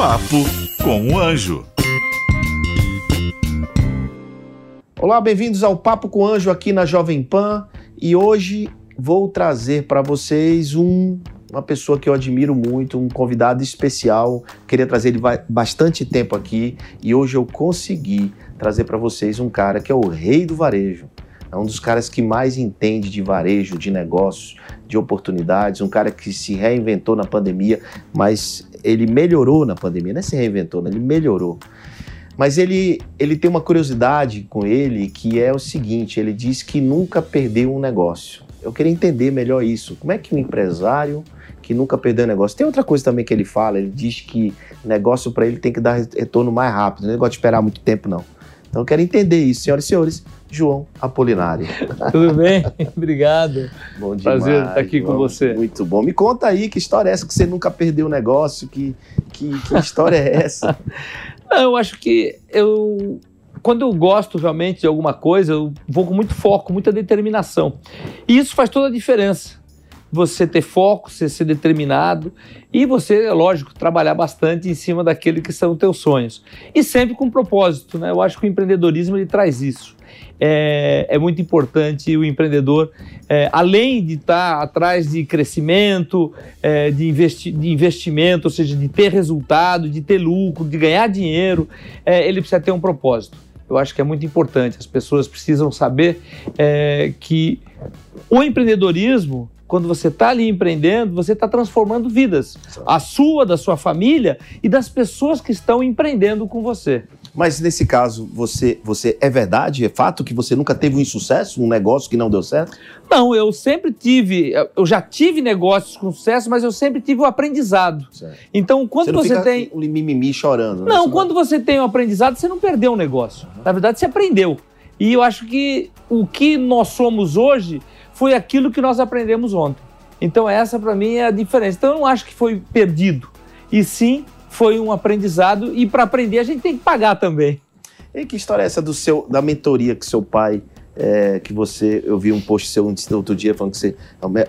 Papo com o Anjo. Olá, bem-vindos ao Papo com o Anjo aqui na Jovem Pan e hoje vou trazer para vocês um, uma pessoa que eu admiro muito, um convidado especial. Queria trazer ele bastante tempo aqui e hoje eu consegui trazer para vocês um cara que é o rei do varejo. É um dos caras que mais entende de varejo, de negócios, de oportunidades, um cara que se reinventou na pandemia, mas ele melhorou na pandemia, não é se reinventou, né? ele melhorou. Mas ele, ele tem uma curiosidade com ele que é o seguinte: ele diz que nunca perdeu um negócio. Eu queria entender melhor isso. Como é que um empresário que nunca perdeu um negócio. Tem outra coisa também que ele fala: ele diz que negócio para ele tem que dar retorno mais rápido, não é negócio de esperar muito tempo, não. Então eu quero entender isso, senhoras e senhores. João Apolinário. Tudo bem? Obrigado. Bom demais, Prazer estar aqui João. com você. Muito bom. Me conta aí que história é essa que você nunca perdeu o negócio? Que, que, que história é essa? Não, eu acho que eu quando eu gosto realmente de alguma coisa, eu vou com muito foco, muita determinação. E isso faz toda a diferença você ter foco, você ser determinado e você, é lógico, trabalhar bastante em cima daquele que são os teus sonhos. E sempre com propósito, né? Eu acho que o empreendedorismo ele traz isso. É, é muito importante o empreendedor, é, além de estar atrás de crescimento, é, de, investi de investimento, ou seja, de ter resultado, de ter lucro, de ganhar dinheiro, é, ele precisa ter um propósito. Eu acho que é muito importante. As pessoas precisam saber é, que o empreendedorismo quando você está ali empreendendo, você está transformando vidas. A sua, da sua família e das pessoas que estão empreendendo com você. Mas nesse caso, você, você é verdade, é fato que você nunca teve um insucesso, um negócio que não deu certo? Não, eu sempre tive, eu já tive negócios com sucesso, mas eu sempre tive o aprendizado. Certo. Então, quando você, não você tem um mimimi chorando. Né? Não, quando você tem o um aprendizado, você não perdeu o negócio. Uhum. Na verdade, você aprendeu. E eu acho que o que nós somos hoje foi aquilo que nós aprendemos ontem. Então essa para mim é a diferença. Então eu não acho que foi perdido, e sim foi um aprendizado e para aprender a gente tem que pagar também. E que história é essa do seu da mentoria que seu pai é, que você eu vi um post seu outro dia falando que você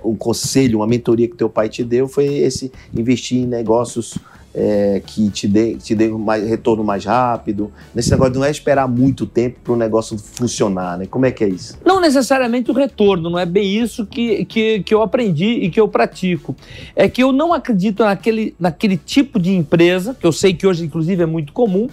um conselho, uma mentoria que teu pai te deu foi esse investir em negócios é, que te dê, te dê mais, retorno mais rápido. Nesse negócio não é esperar muito tempo para o negócio funcionar, né? Como é que é isso? Não necessariamente o retorno, não é bem isso que, que, que eu aprendi e que eu pratico. É que eu não acredito naquele, naquele tipo de empresa, que eu sei que hoje, inclusive, é muito comum,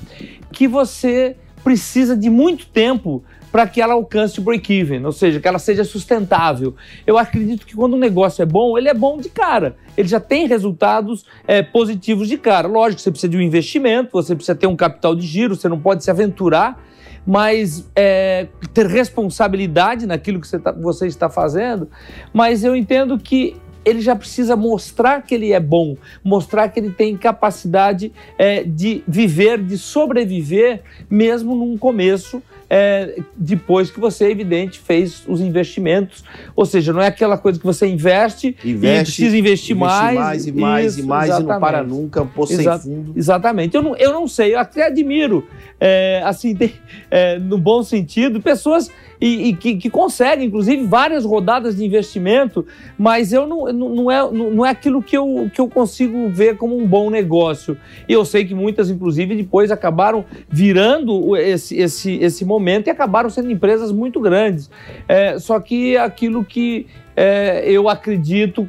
que você precisa de muito tempo para que ela alcance o break-even, ou seja, que ela seja sustentável. Eu acredito que quando um negócio é bom, ele é bom de cara. Ele já tem resultados é, positivos de cara. Lógico, você precisa de um investimento, você precisa ter um capital de giro, você não pode se aventurar, mas é, ter responsabilidade naquilo que você, tá, você está fazendo. Mas eu entendo que ele já precisa mostrar que ele é bom, mostrar que ele tem capacidade é, de viver, de sobreviver, mesmo num começo é, depois que você, evidente, fez os investimentos. Ou seja, não é aquela coisa que você investe, investe e precisa investir mais. mais e mais Isso, e mais exatamente. e não para nunca, um poço Exa sem fundo. Exatamente. Eu não, eu não sei, eu até admiro, é, assim, tem, é, no bom sentido, pessoas e, e que, que, conseguem, inclusive, várias rodadas de investimento, mas eu não, não, é, não é aquilo que eu, que eu consigo ver como um bom negócio. E eu sei que muitas, inclusive, depois acabaram virando esse, esse, esse momento e acabaram sendo empresas muito grandes. É, só que aquilo que é, eu acredito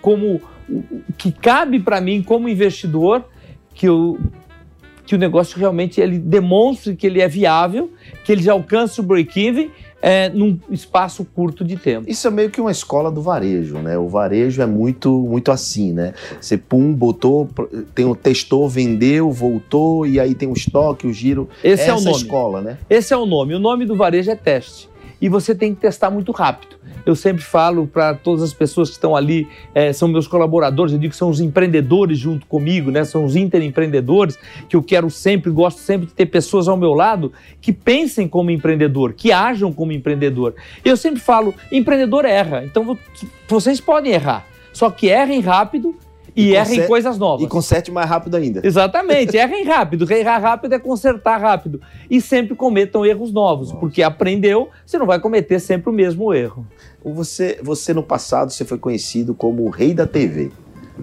como que cabe para mim como investidor, que eu, que o negócio realmente ele demonstre que ele é viável, que ele já alcança o break-even é, num espaço curto de tempo. Isso é meio que uma escola do varejo, né? O varejo é muito, muito assim, né? Você pum, botou, tem um testou, vendeu, voltou e aí tem o estoque, o giro. Esse Essa é o nome. escola, né? Esse é o nome. O nome do varejo é teste. E você tem que testar muito rápido. Eu sempre falo para todas as pessoas que estão ali, é, são meus colaboradores, eu digo que são os empreendedores junto comigo, né? São os interempreendedores, que eu quero sempre, gosto sempre de ter pessoas ao meu lado que pensem como empreendedor, que ajam como empreendedor. Eu sempre falo, empreendedor erra, então vocês podem errar, só que errem rápido e, e errem coisas novas. E conserte mais rápido ainda. Exatamente, errem rápido. Errar rápido é consertar rápido. E sempre cometam erros novos, Nossa. porque aprendeu, você não vai cometer sempre o mesmo erro. Você, você no passado você foi conhecido como o rei da TV.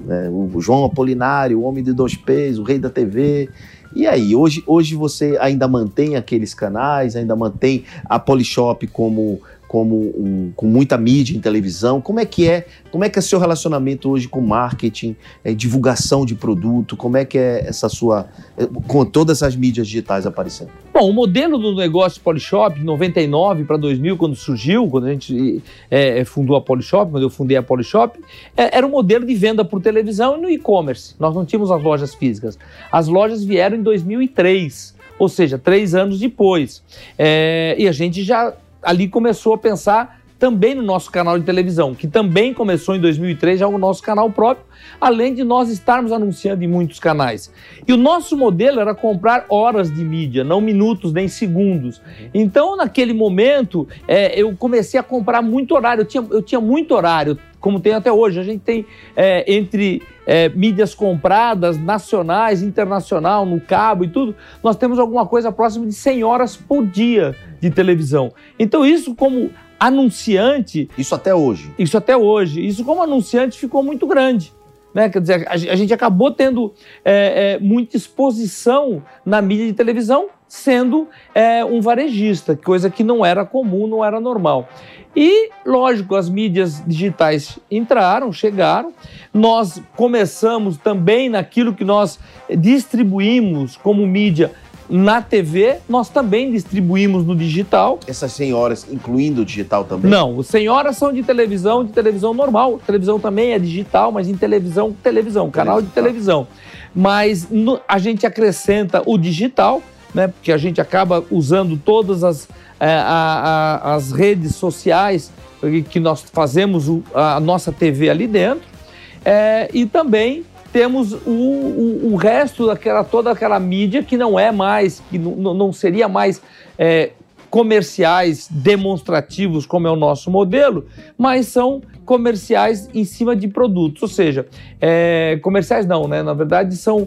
né? o João Apolinário, o Homem de Dois Pés, o Rei da TV. E aí, hoje, hoje você ainda mantém aqueles canais, ainda mantém a Polishop como como um, com muita mídia em televisão. Como é que é? Como é que é seu relacionamento hoje com marketing, é, divulgação de produto? Como é que é essa sua é, com todas as mídias digitais aparecendo? Bom, o modelo do negócio Polishop, 99 para 2000, quando surgiu, quando a gente é, é, fundou a Polishop, quando eu fundei a Polishop, é, era um modelo de venda por televisão e no e-commerce. Nós não tínhamos as lojas físicas. As lojas vieram em 2003 ou seja, três anos depois. É, e a gente já ali começou a pensar também no nosso canal de televisão, que também começou em 2003, já o nosso canal próprio, além de nós estarmos anunciando em muitos canais. E o nosso modelo era comprar horas de mídia, não minutos nem segundos. Então, naquele momento, é, eu comecei a comprar muito horário, eu tinha, eu tinha muito horário, como tem até hoje. A gente tem é, entre é, mídias compradas, nacionais, internacional, no cabo e tudo, nós temos alguma coisa próxima de 100 horas por dia de televisão. Então, isso como anunciante. Isso até hoje. Isso até hoje. Isso como anunciante ficou muito grande. Né? Quer dizer, a, gente acabou tendo é, é, muita exposição na mídia de televisão, sendo é, um varejista, coisa que não era comum, não era normal. E, lógico, as mídias digitais entraram, chegaram. Nós começamos também naquilo que nós distribuímos como mídia na TV, nós também distribuímos no digital. Essas senhoras, incluindo o digital também? Não, as senhoras são de televisão, de televisão normal. Televisão também é digital, mas em televisão, televisão, canal de televisão. Mas no, a gente acrescenta o digital, né? Porque a gente acaba usando todas as, é, a, a, as redes sociais que nós fazemos a nossa TV ali dentro. É, e também temos o, o, o, resto daquela toda aquela mídia que não é mais, que não, não seria mais é, comerciais demonstrativos, como é o nosso modelo, mas são comerciais em cima de produtos, ou seja, é, comerciais não, né? Na verdade são,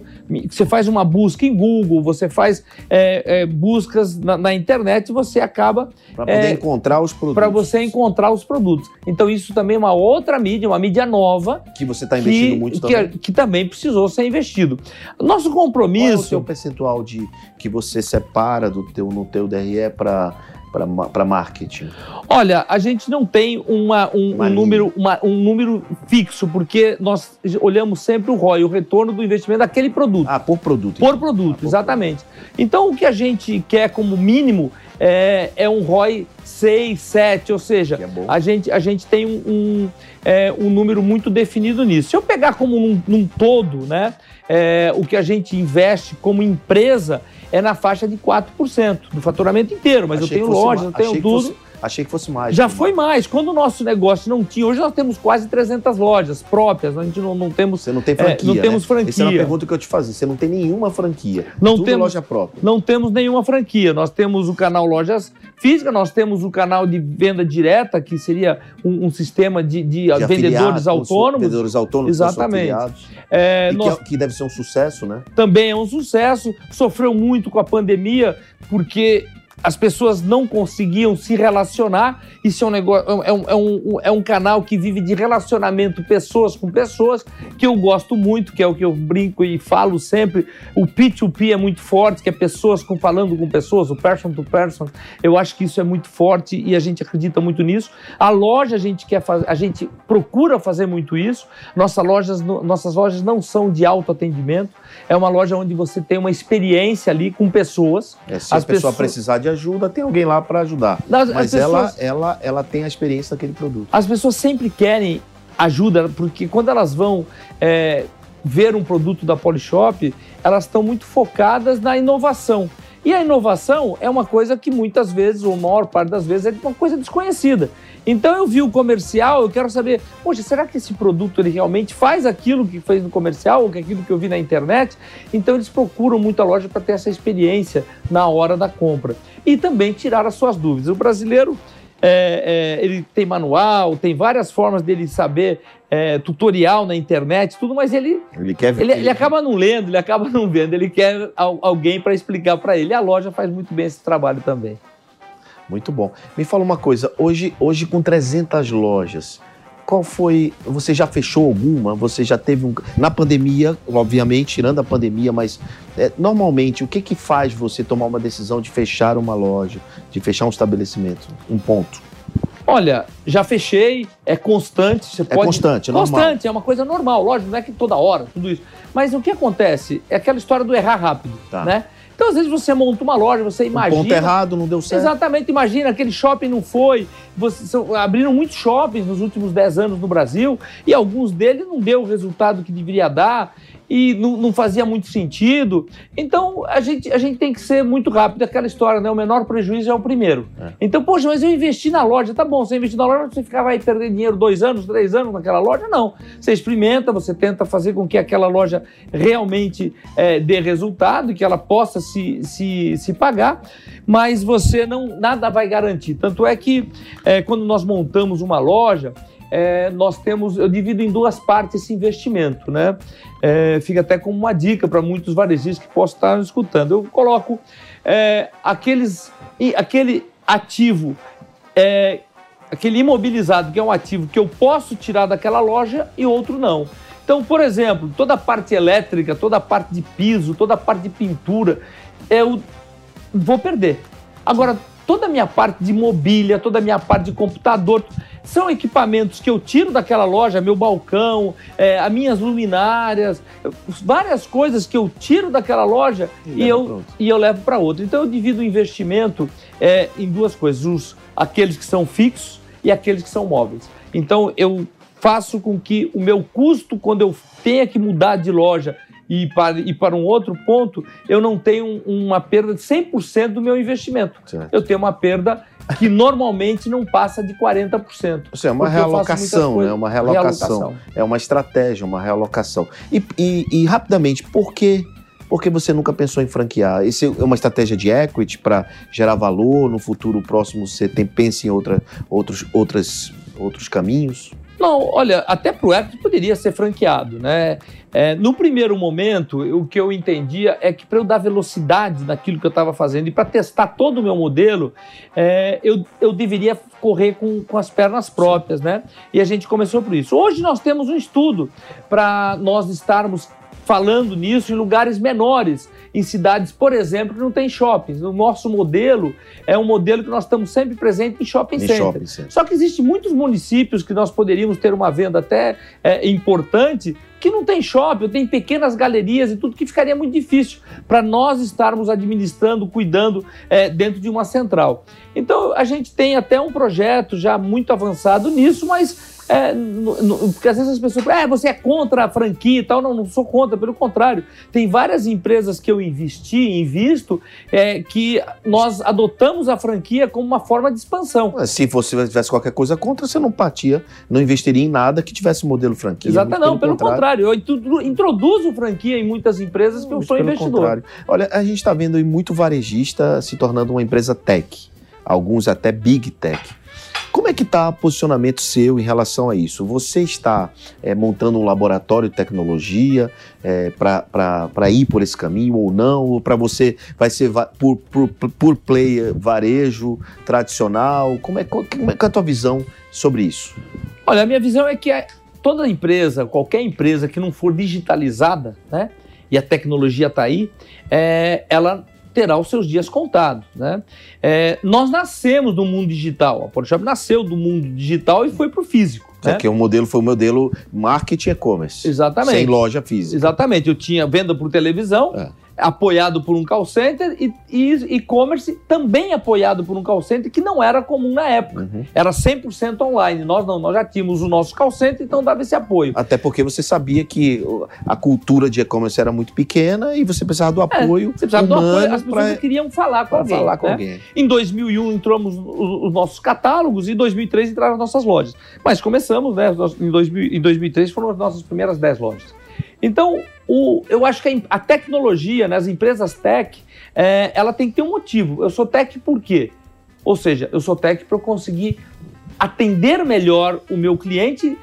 você faz uma busca em Google, você faz é, é, buscas na, na, internet, você acaba para poder é, encontrar os produtos. Para você encontrar os produtos. Então isso também é uma outra mídia, uma mídia nova que você está investindo que, muito que, também. Que também precisou ser investido. Nosso compromisso. Qual é o seu percentual de que você separa do teu no teu DRE para para marketing? Olha, a gente não tem uma, um, um número, uma, um número fixo, porque nós olhamos sempre o ROI, o retorno do investimento daquele produto. Ah, por produto. Por então. produto, ah, por exatamente. Produto. Então, o que a gente quer como mínimo é, é um ROI 6, 7, ou seja, é a, gente, a gente tem um, um, é, um número muito definido nisso. Se eu pegar como num, num todo, né, é, o que a gente investe como empresa é na faixa de 4% do faturamento inteiro, mas achei eu tenho lojas, eu tenho tudo. Achei que fosse mais. Já foi mais. Quando o nosso negócio não tinha, hoje nós temos quase 300 lojas próprias, a gente não, não temos. Você não tem franquia. É, não temos né? franquia. Essa é uma pergunta que eu te fazia. Você não tem nenhuma franquia. Não Tudo temos loja própria. Não temos nenhuma franquia. Nós temos o canal Lojas Física, nós temos o canal de venda direta, que seria um, um sistema de, de, de vendedores autônomos. Vendedores autônomos. Exatamente. É, nós... que, é, que deve ser um sucesso, né? Também é um sucesso. Sofreu muito com a pandemia, porque as pessoas não conseguiam se relacionar. Isso é um, negócio, é, um, é, um, é um canal que vive de relacionamento pessoas com pessoas, que eu gosto muito, que é o que eu brinco e falo sempre. O P2P é muito forte, que é pessoas com, falando com pessoas, o person to person. Eu acho que isso é muito forte e a gente acredita muito nisso. A loja a gente quer fazer, a gente procura fazer muito isso. Nossas lojas, nossas lojas não são de autoatendimento. É uma loja onde você tem uma experiência ali com pessoas. É, se As a pessoa pessoas... precisar de ajuda, tem alguém lá para ajudar. Mas pessoas... ela, ela, ela tem a experiência daquele produto. As pessoas sempre querem ajuda, porque quando elas vão é, ver um produto da Polishop, elas estão muito focadas na inovação. E a inovação é uma coisa que muitas vezes, ou maior parte das vezes, é uma coisa desconhecida. Então eu vi o comercial, eu quero saber, poxa, será que esse produto ele realmente faz aquilo que fez no comercial, ou que aquilo que eu vi na internet? Então eles procuram muito a loja para ter essa experiência na hora da compra. E também tirar as suas dúvidas. O brasileiro é, é, ele tem manual, tem várias formas dele saber é, tutorial na internet, tudo, mas ele ele, quer ver, ele, ele, acaba não lendo, ele acaba não vendo, ele quer alguém para explicar para ele. A loja faz muito bem esse trabalho também. Muito bom. Me fala uma coisa, hoje, hoje com 300 lojas, qual foi. Você já fechou alguma? Você já teve um. Na pandemia, obviamente, tirando a pandemia, mas é, normalmente, o que, que faz você tomar uma decisão de fechar uma loja, de fechar um estabelecimento? Um ponto. Olha, já fechei, é constante. Você É pode... constante, é normal. Constante, é uma coisa normal, lógico, não é que toda hora, tudo isso. Mas o que acontece é aquela história do errar rápido, Tá. né? Então, às vezes, você monta uma loja, você Um imagina... ponto errado, não deu certo. Exatamente, imagina, aquele shopping não foi. Você, são- abriram muitos shoppings nos últimos 10 anos no Brasil e alguns deles não deu o resultado que deveria dar e não, não fazia muito sentido. Então, a gente, a gente tem que ser muito rápido. Aquela história, né? O menor prejuízo é o primeiro. É. Então, poxa, mas eu investi na loja. Tá bom, você investiu na loja, você ficava aí perdendo dinheiro dois anos, três anos naquela loja? Não. Você experimenta, você tenta fazer com que aquela loja realmente eh, dê resultado, que ela possa se, se, se pagar, mas você não nada vai garantir. Tanto é que eh, quando nós montamos uma loja, eh, nós temos, eu divido em duas partes esse investimento, né? Eh, fica até como uma dica para muitos varejistas que possam estar escutando. Eu coloco eh, aqueles, aquele ativo, eh, aquele imobilizado que é um ativo que eu posso tirar daquela loja e outro não. Então, por exemplo, toda a parte elétrica, toda a parte de piso, toda a parte de pintura, eu vou perder. Agora, toda a minha parte de mobília, toda a minha parte de computador, são equipamentos que eu tiro daquela loja, meu balcão, eh, as minhas luminárias, várias coisas que eu tiro daquela loja E e, eu, e eu levo para outra. Então, eu divido o investimento eh, em duas coisas: os, aqueles que são fixos e aqueles que são móveis. Então, eu faço com que o meu custo, quando eu tenha que mudar de loja e para, e para um outro ponto, eu não tenho um- uma perda de 100% do meu investimento. Certo. Eu tenho uma perda que normalmente não passa de 40%. Ou seja, é uma Porque realocação, né? Uma realocação. É uma estratégia, uma realocação. E, e- e, rapidamente, por que, por que você nunca pensou em franquear? Isso é uma estratégia de equity para gerar valor? No futuro próximo você tem, pensa em outra, outros, outras, outros caminhos? Não, olha, até para o Equity poderia ser franqueado, né? É, no primeiro momento, o que eu entendia é que para eu dar velocidade naquilo que eu estava fazendo e para testar todo o meu modelo, é, eu, eu deveria correr com, com as pernas próprias, né? E a gente começou por isso. Hoje nós temos um estudo para nós estarmos falando nisso em lugares menores, em cidades, por exemplo, que não tem shoppings. O nosso modelo é um modelo que nós estamos sempre presentes em shopping Em center. shopping center. Só que existem muitos municípios que nós poderíamos ter uma venda até é, importante que não tem shopping, tem pequenas galerias e tudo que ficaria muito difícil para nós estarmos administrando, cuidando é, dentro de uma central. Então a gente tem até um projeto já muito avançado nisso, mas é, no- no- porque às vezes as pessoas falam, é, você é contra a franquia e tal. Não, não sou contra, pelo contrário. Tem várias empresas que eu investi invisto é, que nós adotamos a franquia como uma forma de expansão. Se você tivesse qualquer coisa contra, você não partia, não investiria em nada que tivesse modelo franquia. Exato, Muito não, pelo contrário. Eu introdu- introduzo franquia em muitas empresas que eu Muito sou pelo investidor. contrário. Olha, a gente está vendo aí muito varejista se tornando uma empresa tech, alguns até big tech. Como é que está o posicionamento seu em relação a isso? Você está eh, montando um laboratório de tecnologia para ir por esse caminho ou não? Ou para você vai ser va- por, por, por player, varejo, tradicional? Como é, como é que é a tua visão sobre isso? Olha, a minha visão é que a- toda empresa, qualquer empresa que não for digitalizada, né, e a tecnologia está aí, é, ela terá os seus dias contados, né? É, nós nascemos do mundo digital, a Polishop nasceu do mundo digital e foi para o físico, né? Que o modelo foi o modelo marketing e-commerce. Exatamente. Sem loja física. Exatamente, eu tinha venda por televisão, É. apoiado por um call center, e e e-commerce também apoiado por um call center, que não era comum na época. Uhum. Era 100% online. Nós não, nós já tínhamos o nosso call center, então dava esse apoio. Até porque você sabia que a cultura de e-commerce era muito pequena e você precisava do apoio É, Você precisava do apoio, as pessoas para queriam falar com alguém. falar com né? alguém. Em 2001 entramos os, os nossos catálogos e em 2003 entraram as nossas lojas. Mas começamos, né? Em, 2000, em 2003 foram as nossas primeiras 10 lojas. Então, o, eu acho que a, a tecnologia, né, as empresas tech, é, ela tem que ter um motivo. Eu sou tech por quê? Ou seja, eu sou tech para conseguir atender melhor o meu cliente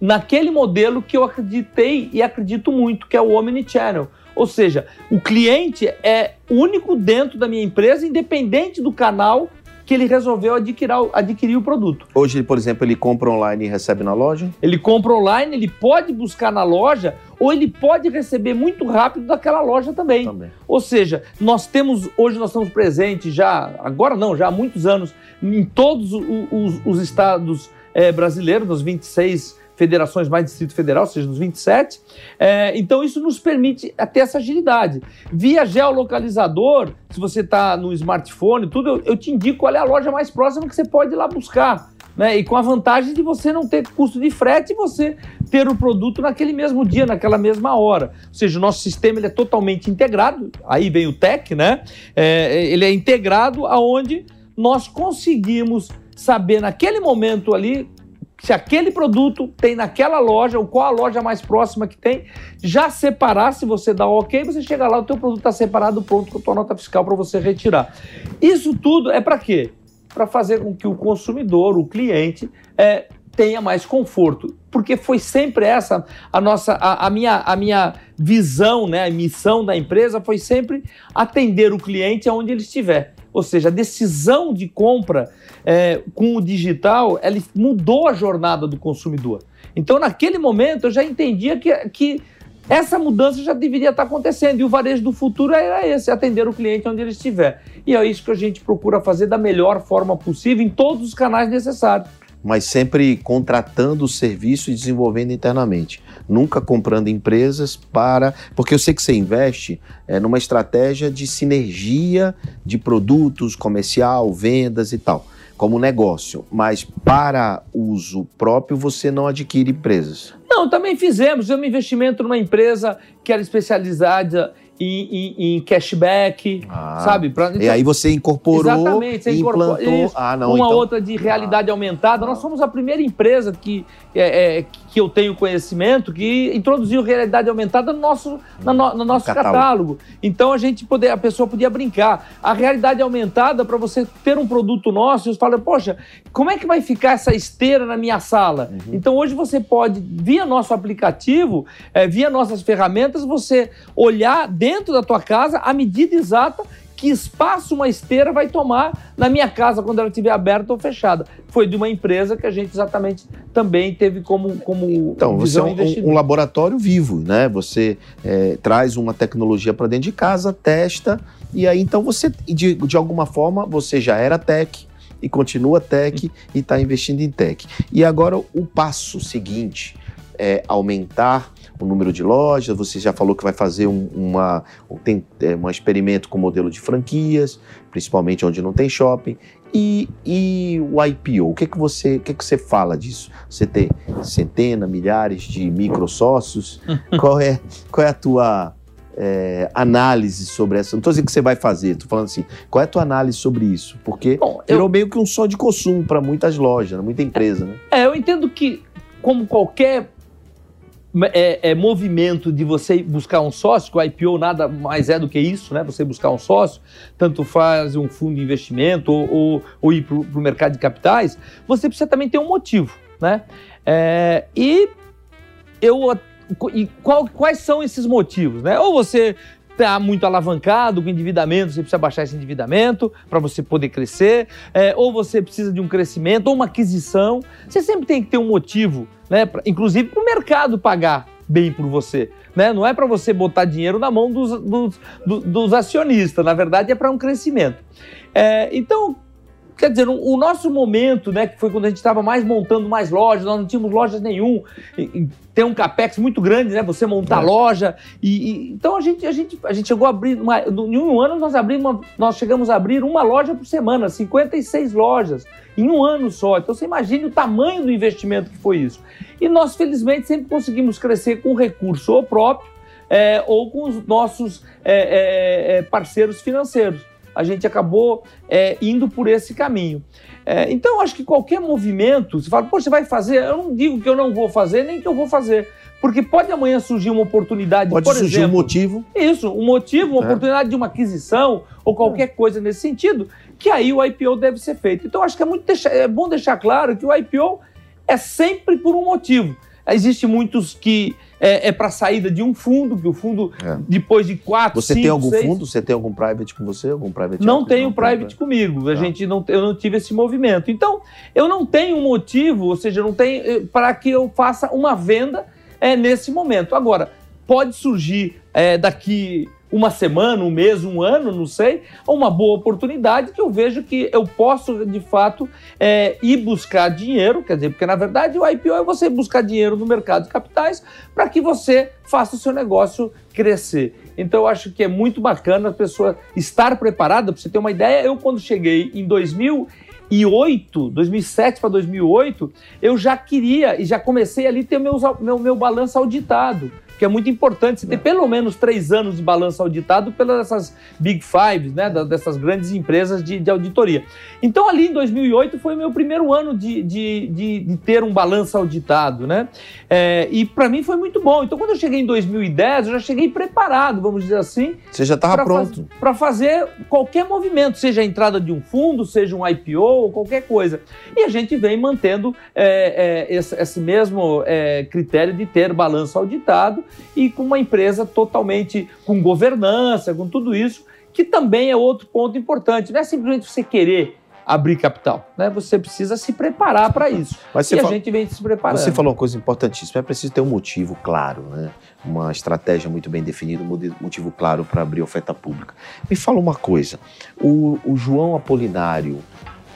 naquele modelo que eu acreditei e acredito muito, que é o Omnichannel. Ou seja, o cliente é único dentro da minha empresa, independente do canal que ele resolveu adquirir, adquirir o produto. Hoje, por exemplo, ele compra online e recebe na loja? Ele compra online, ele pode buscar na loja ou ele pode receber muito rápido daquela loja também. também. Ou seja, nós temos, hoje nós estamos presentes já, agora não, já há muitos anos, em todos os, os, os estados é, brasileiros, nos 26 federações mais Distrito Federal, ou seja, nos 27. É, então, isso nos permite ter essa agilidade. Via geolocalizador, se você está no smartphone, tudo, eu, eu, te indico qual é a loja mais próxima que você pode ir lá buscar. Né? E com a vantagem de você não ter custo de frete e você ter o produto naquele mesmo dia, naquela mesma hora. Ou seja, o nosso sistema ele é totalmente integrado, aí vem o TEC, né? É, ele é integrado aonde nós conseguimos saber naquele momento ali se aquele produto tem naquela loja, ou qual a loja mais próxima que tem, já separar, se você dá ok, você chega lá, o teu produto está separado, pronto, com a tua nota fiscal para você retirar. Isso tudo é para quê? Para fazer com que o consumidor, o cliente, é, tenha mais conforto. Porque foi sempre essa a nossa, a, a, minha, a minha visão, né, a missão da empresa foi sempre atender o cliente aonde ele estiver. Ou seja, a decisão de compra é, com o digital, ela mudou a jornada do consumidor. Então, naquele momento, eu já entendia que, que essa mudança já deveria estar acontecendo. E o varejo do futuro era esse, atender o cliente onde ele estiver. E é isso que a gente procura fazer da melhor forma possível em todos os canais necessários mas sempre contratando o serviço e desenvolvendo internamente. Nunca comprando empresas para. Porque eu sei que você investe é, numa estratégia de sinergia de produtos, comercial, vendas e tal, como negócio. Mas para uso próprio, você não adquire empresas. Não, também fizemos. Fizemos um investimento numa empresa que era especializada em, em, em cashback, ah, sabe? Pra, então, e aí você incorporou exatamente, você implantou isso, ah, não, uma então, outra de realidade ah, aumentada. Nós somos a primeira empresa que, é, é, que eu tenho conhecimento que introduziu realidade aumentada no nosso, no, no nosso catálogo. catálogo. Então a gente poder, a pessoa podia brincar. A realidade aumentada para você ter um produto nosso, você fala, poxa, como é que vai ficar essa esteira na minha sala? Uhum. Então hoje você pode via nosso aplicativo, é, via nossas ferramentas, você olhar dentro da tua casa a medida exata que espaço uma esteira vai tomar na minha casa quando ela estiver aberta ou fechada. Foi de uma empresa que a gente exatamente também teve como, como então você é um, um, laboratório vivo, né? Você é, traz uma tecnologia para dentro de casa, testa e aí então você de, de alguma forma você já era tech e continua tech e está investindo em tech. E agora o passo seguinte é, aumentar o número de lojas, você já falou que vai fazer um, uma, tem, é, um experimento com modelo de franquias, principalmente onde não tem shopping. E, e o IPO, o que, que, você, o que, que você fala disso? Você tem centenas, milhares de microsócios. qual, é, qual é a tua é, análise sobre essa? Não estou dizendo que você vai fazer, estou falando assim, qual é a tua análise sobre isso? Porque Bom, virou eu... meio que um sonho de consumo para muitas lojas, né? muita empresa. Né? É, eu entendo que, como qualquer é, é, movimento de você buscar um sócio, que o IPO nada mais é do que isso, né? Você buscar um sócio, tanto faz um fundo de investimento ou, ou, ou ir para o mercado de capitais, você precisa também ter um motivo, né? É, e eu e qual, quais são esses motivos, né? Ou você está muito alavancado com endividamento, você precisa baixar esse endividamento para você poder crescer, é, ou você precisa de um crescimento, ou uma aquisição. Você sempre tem que ter um motivo, né? Pra, inclusive para o mercado pagar bem por você. Né? Não é para você botar dinheiro na mão dos, dos, dos acionistas, na verdade é para um crescimento. É, então, Quer dizer, o nosso momento, né, que foi quando a gente estava mais montando mais lojas, nós não tínhamos lojas nenhum, tem um capex muito grande, né, você montar é. loja, e, e, então a gente, a, gente, a gente chegou a abrir, uma, em um ano nós abrimos, nós chegamos a abrir uma loja por semana, 56 lojas, em um ano só, então você imagine o tamanho do investimento que foi isso. E nós, felizmente, sempre conseguimos crescer com recurso ou próprio, é, ou com os nossos é, é, é parceiros financeiros a gente acabou é, indo por esse caminho. É, então, acho que qualquer movimento, você fala, você vai fazer, eu não digo que eu não vou fazer, nem que eu vou fazer. Porque pode amanhã surgir uma oportunidade, pode por surgir exemplo, um motivo. Isso, um motivo, uma é. oportunidade de uma aquisição ou qualquer é. coisa nesse sentido, que aí o IPO deve ser feito. Então, acho que é, muito deixar, é bom deixar claro que o IPO é sempre por um motivo. Existem muitos que é, é para saída de um fundo, que o fundo, É. depois de quatro, Você cinco, tem algum seis- fundo? Você tem algum private com você? Algum private Não tenho tem, private né? comigo. A Tá. gente não, eu não tive esse movimento. Então, eu não tenho motivo, ou seja, não tenho para que eu faça uma venda é, nesse momento. Agora, pode surgir é, daqui uma semana, um mês, um ano, não sei, uma boa oportunidade que eu vejo que eu posso, de fato, é, ir buscar dinheiro, quer dizer, porque na verdade o IPO é você buscar dinheiro no mercado de capitais para que você faça o seu negócio crescer. Então eu acho que é muito bacana a pessoa estar preparada, para você ter uma ideia, eu quando cheguei em 2008, 2007 para 2008, eu já queria e já comecei ali ter meu, meu balanço auditado, que é muito importante você ter pelo menos três anos de balanço auditado pelas essas Big Fives, né, dessas grandes empresas de, de auditoria. Então ali em 2008 foi o meu primeiro ano de, de, de, de ter um balanço auditado, né? É, e para mim foi muito bom. Então quando eu cheguei em 2010, eu já cheguei preparado, vamos dizer assim, Você já estava pronto. para fazer qualquer movimento, seja a entrada de um fundo, seja um IPO ou qualquer coisa. E a gente vem mantendo é, é, esse, esse mesmo é, critério de ter balanço auditado e com uma empresa totalmente com governança, com tudo isso, que também é outro ponto importante. Não é simplesmente você querer abrir capital, né? Você precisa se preparar para isso. Mas e a gente vem se preparando. você falou uma coisa importantíssima. É preciso ter um motivo claro, né? Uma estratégia muito bem definida, um motivo claro para abrir oferta pública. Me fala uma coisa. O, o João Apolinário,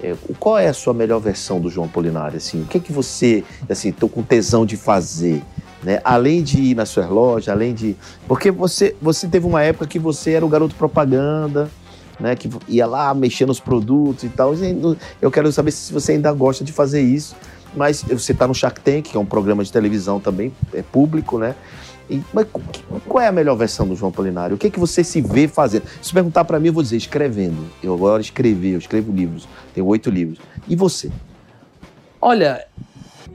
é, qual é a sua melhor versão do João Apolinário? Assim, o que é que você, assim, tô com tesão de fazer? Né? Além de ir na sua loja, além de. Porque você, você teve uma época que você era o garoto propaganda, né? Que ia lá mexer nos produtos e tal. Eu quero saber se você ainda gosta de fazer isso. Mas você está no Shark Tank, que é um programa de televisão também, é público, né? E, mas qu- qual é a melhor versão do João Polinário? O que é que você se vê fazendo? Se perguntar para mim, eu vou dizer escrevendo. Eu agora escrever, eu escrevo livros, tenho oito livros. E você? Olha,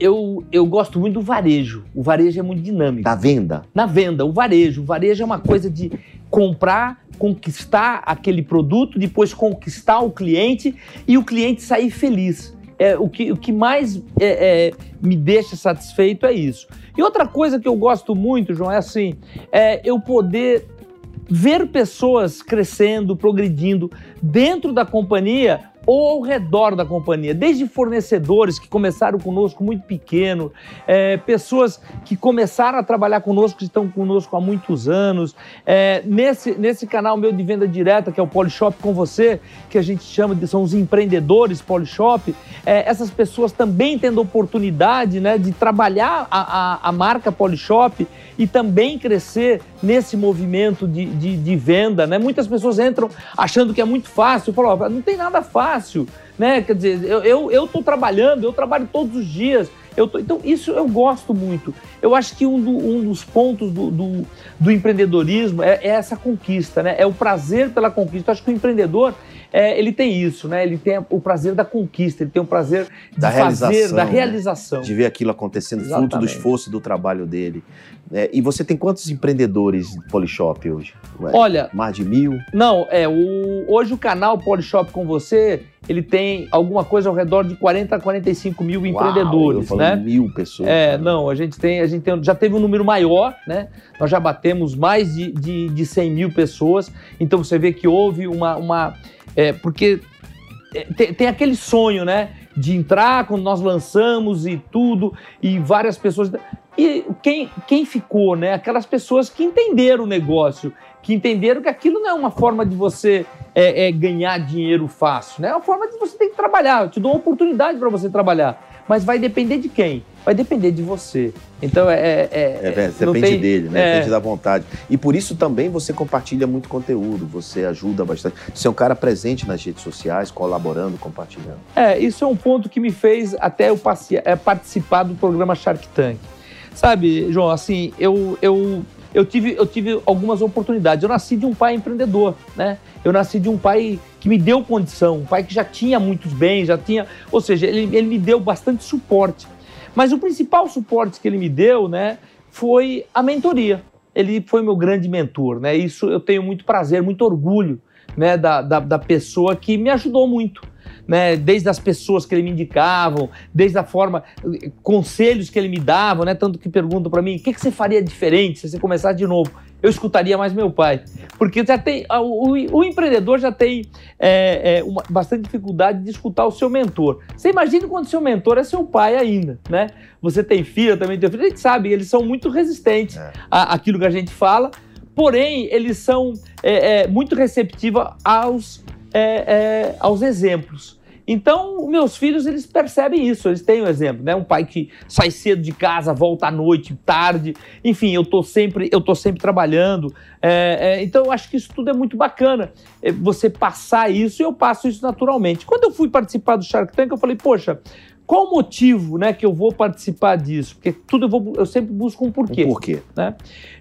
eu, eu gosto muito do varejo. O varejo é muito dinâmico. Da venda? na venda, o varejo. O varejo é uma coisa de comprar, conquistar aquele produto, depois conquistar o cliente e o cliente sair feliz. É, o, que, o que mais é, é, me deixa satisfeito é isso. E outra coisa que eu gosto muito, João, é assim, é eu poder ver pessoas crescendo, progredindo dentro da companhia ou ao redor da companhia, desde fornecedores que começaram conosco muito pequeno, é, pessoas que começaram a trabalhar conosco, que estão conosco há muitos anos. É, nesse, nesse canal meu de venda direta, que é o Polishop com você, que a gente chama de são os empreendedores Polishop, é, essas pessoas também tendo oportunidade né, de trabalhar a, a, a marca Polishop e também crescer nesse movimento de, de, de venda. Né? Muitas pessoas entram achando que é muito fácil, falam, "Ó, não tem nada fácil, né? Quer dizer, eu estou eu, tô trabalhando, eu trabalho todos os dias. Eu tô- então, isso eu gosto muito. Eu acho que um, do- um dos pontos do, do, do empreendedorismo é, é essa conquista, né? É o prazer pela conquista. Eu acho que o empreendedor, é, ele tem isso, né? Ele tem o prazer da conquista, ele tem o prazer de Da fazer, realização, da né? realização. De ver aquilo acontecendo, fruto do Exatamente. esforço e do trabalho dele. É, e você tem quantos empreendedores de Polishop hoje? Ué, Olha, Mais de mil? Não, é, o, hoje o canal Polishop com você, ele tem alguma coisa ao redor de 40 a 45 mil Uau, eu empreendedores, falando né? mil pessoas. É, cara. não, a gente tem, a gente tem, já teve um número maior, né? Nós já batemos mais de, de, de 100 mil pessoas, então você vê que houve uma. uma é, porque é, tem, tem aquele sonho, né? De entrar quando nós lançamos e tudo, e várias pessoas. E quem, quem ficou, né? Aquelas pessoas que entenderam o negócio, que entenderam que aquilo não é uma forma de você é, é, ganhar dinheiro fácil, né? É uma forma de você ter que trabalhar. Eu te dou uma oportunidade para você trabalhar, mas vai depender de quem? Vai depender de você. Então é. é, é- É, depende tem- dele, né? é. Depende da vontade. E por isso também você compartilha muito conteúdo, você ajuda bastante. Você é um cara presente nas redes sociais, colaborando, compartilhando. É, isso é um ponto que me fez até eu é, participar do programa Shark Tank. Sabe, João, assim, eu, eu, eu, tive, eu tive algumas oportunidades. Eu nasci de um pai empreendedor, né? Eu nasci de um pai que me deu condição, um pai que já tinha muitos bens, já tinha. Ou seja, ele, ele me deu bastante suporte. Mas o principal suporte que ele me deu, né, foi a mentoria. Ele foi meu grande mentor, né? Isso eu tenho muito prazer, muito orgulho, né, da, da, da pessoa que me ajudou muito. Né, desde as pessoas que ele me indicavam, desde a forma, conselhos que ele me dava, né, tanto que perguntam para mim, o que, que você faria diferente se você começar de novo? eu escutaria mais meu pai. Porque já tem, o, o empreendedor já tem é, é, uma, bastante dificuldade de escutar o seu mentor. Você imagina quando seu mentor é seu pai ainda, né? Você tem filho, também tem filho, a gente sabe, eles são muito resistentes é. àquilo que a gente fala, porém, eles são é, é, muito receptivos aos, é, aos exemplos. Então, meus filhos, eles percebem isso, eles têm o um exemplo, né? Um pai que sai cedo de casa, volta à noite, tarde, enfim, eu tô sempre, eu tô sempre trabalhando. É, é, então, eu acho que isso tudo é muito bacana. É, você passar isso, e eu passo isso naturalmente. Quando eu fui participar do Shark Tank, eu falei, poxa, qual o motivo né, que eu vou participar disso? Porque tudo eu, vou, eu sempre busco um porquê. Um porquê. Né?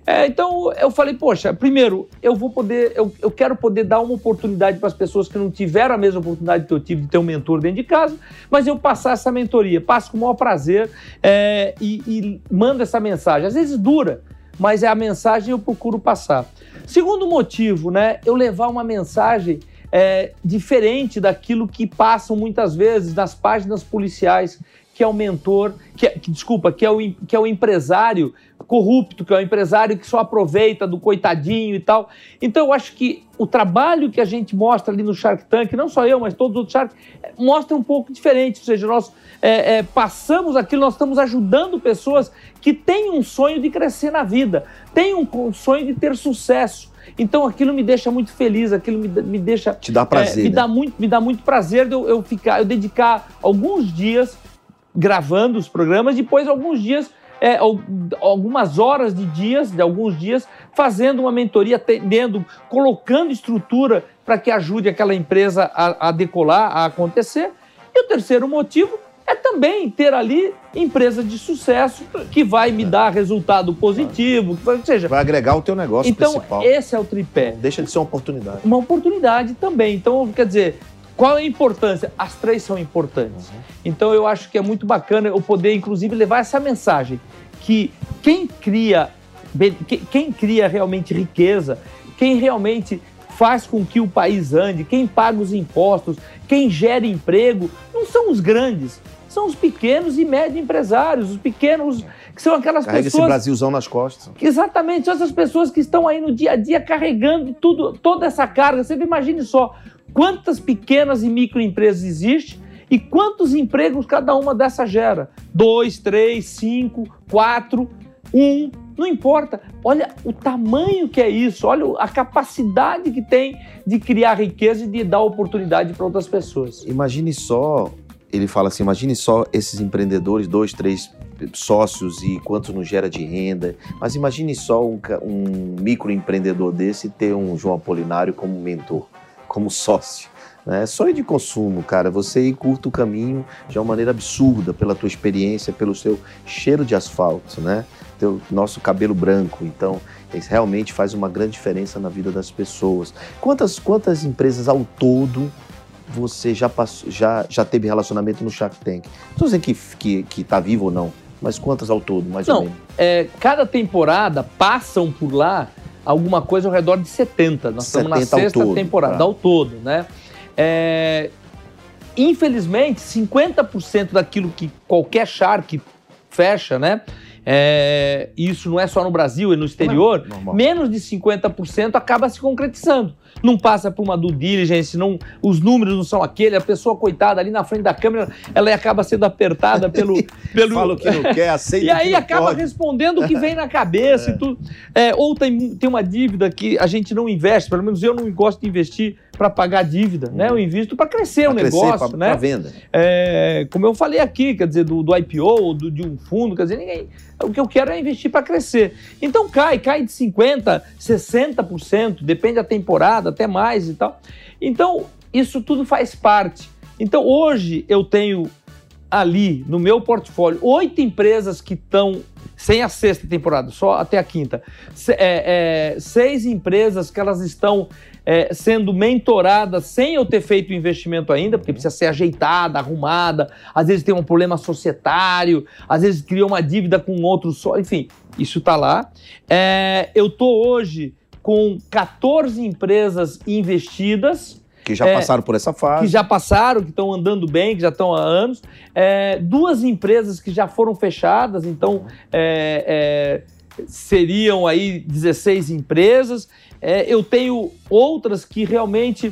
É, então eu falei, poxa, primeiro, eu vou poder, eu, eu quero poder dar uma oportunidade para as pessoas que não tiveram a mesma oportunidade que eu tive de ter um mentor dentro de casa, mas eu passar essa mentoria, passo com o maior prazer é, e, e mando essa mensagem. Às vezes dura, mas é a mensagem que eu procuro passar. Segundo motivo, né, eu levar uma mensagem é, diferente daquilo que passam muitas vezes nas páginas policiais, que é o mentor, que, é, que, desculpa, que é, o, que é o empresário corrupto, que é o empresário que só aproveita do coitadinho e tal. Então eu acho que o trabalho que a gente mostra ali no Shark Tank, não só eu, mas todos os outros Shark, mostra um pouco diferente. Ou seja, nós é, é, passamos aquilo, nós estamos ajudando pessoas que têm um sonho de crescer na vida, têm um sonho de ter sucesso. Então aquilo me deixa muito feliz, aquilo me, me deixa. Te dá prazer. É, me, né? dá muito, me dá muito prazer de eu, eu, ficar, eu dedicar alguns dias gravando os programas, depois alguns dias. É, algumas horas de dias, de alguns dias, fazendo uma mentoria, atendendo, colocando estrutura para que ajude aquela empresa a, a decolar, a acontecer. E o terceiro motivo é também ter ali empresa de sucesso que vai me dar resultado positivo, ou seja, vai agregar o teu negócio então, principal. esse é o tripé. Deixa de ser uma oportunidade. Uma oportunidade também. Então, quer dizer, qual é a importância? As três são importantes. Uhum. Então, eu acho que é muito bacana eu poder, inclusive, levar essa mensagem que quem cria, quem cria realmente riqueza, quem realmente faz com que o país ande, quem paga os impostos, quem gera emprego, não são os grandes, são os pequenos e médios empresários, os pequenos, que são aquelas Carrega pessoas... esse Brasilzão nas costas. Exatamente, são essas pessoas que estão aí no dia a dia carregando tudo, toda essa carga. Você imagine só quantas pequenas e microempresas existem e quantos empregos cada uma dessas gera. Dois, três, cinco, quatro, um, não importa. Olha o tamanho que é isso, olha a capacidade que tem de criar riqueza e de dar oportunidade para outras pessoas. Imagine só ele fala assim: imagine só esses empreendedores, dois, três sócios e quanto nos gera de renda. Mas imagine só um, um microempreendedor desse ter um João Apolinário como mentor, como sócio. Né? Sonho de consumo, cara. Você ir curto o caminho de uma maneira absurda pela tua experiência, pelo seu cheiro de asfalto, né? Teu nosso cabelo branco. Então, isso realmente faz uma grande diferença na vida das pessoas. Quantas, quantas empresas ao todo você já, passou, já, já teve relacionamento no Shark Tank? Não dizendo que, que, que tá vivo ou não, mas quantas ao todo, mais não, ou menos? É, cada temporada passam por lá alguma coisa ao redor de 70. Nós 70 estamos na sexta todo, temporada, tá. ao todo, né? É, infelizmente, 50% daquilo que qualquer Shark fecha, né? É, isso não é só no Brasil, é no exterior, Normal. menos de 50% acaba se concretizando não passa por uma due diligence, não, os números não são aquele, a pessoa coitada ali na frente da câmera, ela acaba sendo apertada pelo. pelo... Fala o que não quer, aceita. e aí acaba pode. respondendo o que vem na cabeça é. e tudo. É, ou tem, tem uma dívida que a gente não investe, pelo menos eu não gosto de investir para pagar dívida, né? Eu invisto para crescer pra o crescer, negócio, pra, né? Para venda. É, como eu falei aqui, quer dizer, do, do IPO, do, de um fundo, quer dizer, ninguém. O que eu quero é investir para crescer. Então cai, cai de 50%, 60%, depende da temporada, até mais e tal. Então, isso tudo faz parte. Então, hoje eu tenho ali no meu portfólio oito empresas que estão sem a sexta temporada, só até a quinta. Se, é, é, seis empresas que elas estão é, sendo mentorada sem eu ter feito o investimento ainda, porque precisa ser ajeitada, arrumada, às vezes tem um problema societário, às vezes cria uma dívida com outro só, enfim, isso está lá. É, eu estou hoje com 14 empresas investidas. Que já É, passaram por essa que fase. já passaram, que estão andando bem, que já estão há anos. É, duas empresas que já foram fechadas, então é, é, seriam aí 16 empresas. É, eu tenho outras que realmente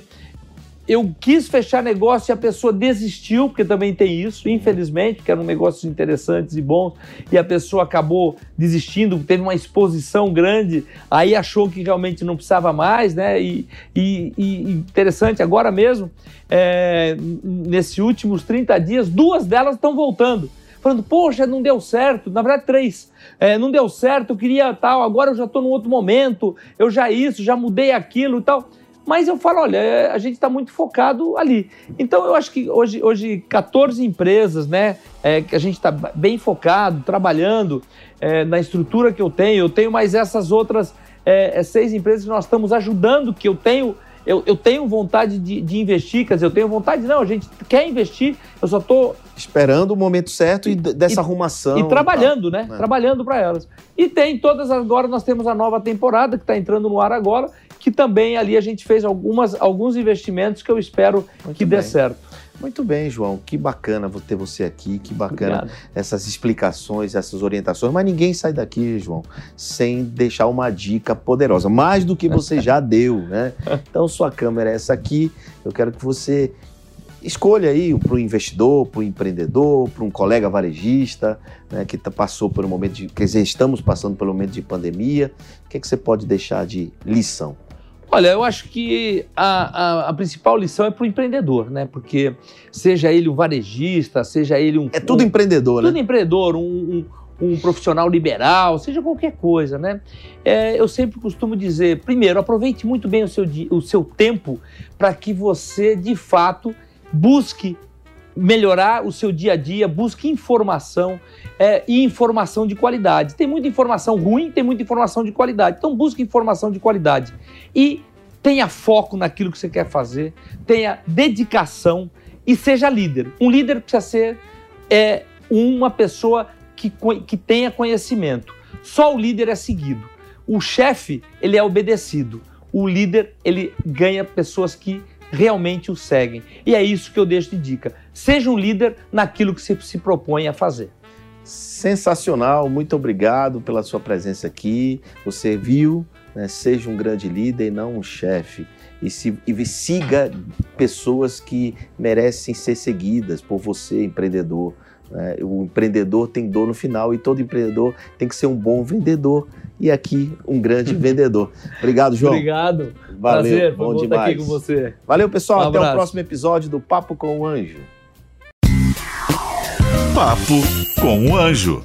eu quis fechar negócio e a pessoa desistiu, porque também tem isso, infelizmente, que eram negócios interessantes e bons, e a pessoa acabou desistindo, teve uma exposição grande, aí achou que realmente não precisava mais, né? E, e- e interessante, agora mesmo, é, nesses últimos 30 dias, duas delas estão voltando. Falando, poxa, não deu certo. Na verdade, três. É, não deu certo, eu queria tal, agora eu já estou num outro momento, eu já isso, já mudei aquilo e tal. Mas eu falo, olha, é, a gente está muito focado ali. Então eu acho que hoje, hoje 14 empresas, né, é, que a gente está bem focado, trabalhando é, na estrutura que eu tenho. Eu tenho mais essas outras é, é, seis empresas que nós estamos ajudando, que eu tenho. Eu, eu tenho vontade de, de investir, quer dizer, eu tenho vontade, não, a gente quer investir, eu só estou Esperando o momento certo e d- dessa arrumação. e trabalhando, né? É. Trabalhando para elas. E tem todas agora, nós temos a nova temporada que está entrando no ar agora, que também ali a gente fez algumas, alguns investimentos que eu espero Muito que dê bem. certo. Muito bem, João. Que bacana ter você aqui, que bacana Obrigado. essas explicações, essas orientações. Mas ninguém sai daqui, João, sem deixar uma dica poderosa, mais do que você já deu, né? Então, sua câmera é essa aqui. Eu quero que você escolha aí para o investidor, para o empreendedor, para um colega varejista, né, que tá- passou por um momento de. Quer dizer, estamos passando pelo momento de pandemia. O que, é que você pode deixar de lição? Olha, eu acho que a, a- a principal lição é para o empreendedor, né? Porque seja ele um varejista, seja ele um. É tudo um, empreendedor, tudo né? empreendedor, um, um- um profissional liberal, seja qualquer coisa, né? É, eu sempre costumo dizer, primeiro, aproveite muito bem o seu, o seu tempo para que você, de fato, busque melhorar o seu dia a dia, busque informação é, e informação de qualidade. Tem muita informação ruim, tem muita informação de qualidade. Então busque informação de qualidade e tenha foco naquilo que você quer fazer, tenha dedicação e seja líder. Um líder precisa ser é, uma pessoa que, que tenha conhecimento. Só o líder é seguido. O chefe, ele é obedecido. O líder, ele ganha pessoas que realmente o seguem. E é isso que eu deixo de dica. Seja um líder naquilo que você se propõe a fazer. Sensacional, muito obrigado pela sua presença aqui. Você viu, né? seja um grande líder e não um chefe. E, se, e siga pessoas que merecem ser seguidas por você, empreendedor. né? O empreendedor tem dor no final e todo empreendedor tem que ser um bom vendedor. E aqui, um grande vendedor. Obrigado, João. Obrigado. Valeu, Prazer, bom demais. aqui com você. Valeu, pessoal. Um Até o próximo episódio do Papo com o Anjo. Papo com o Anjo.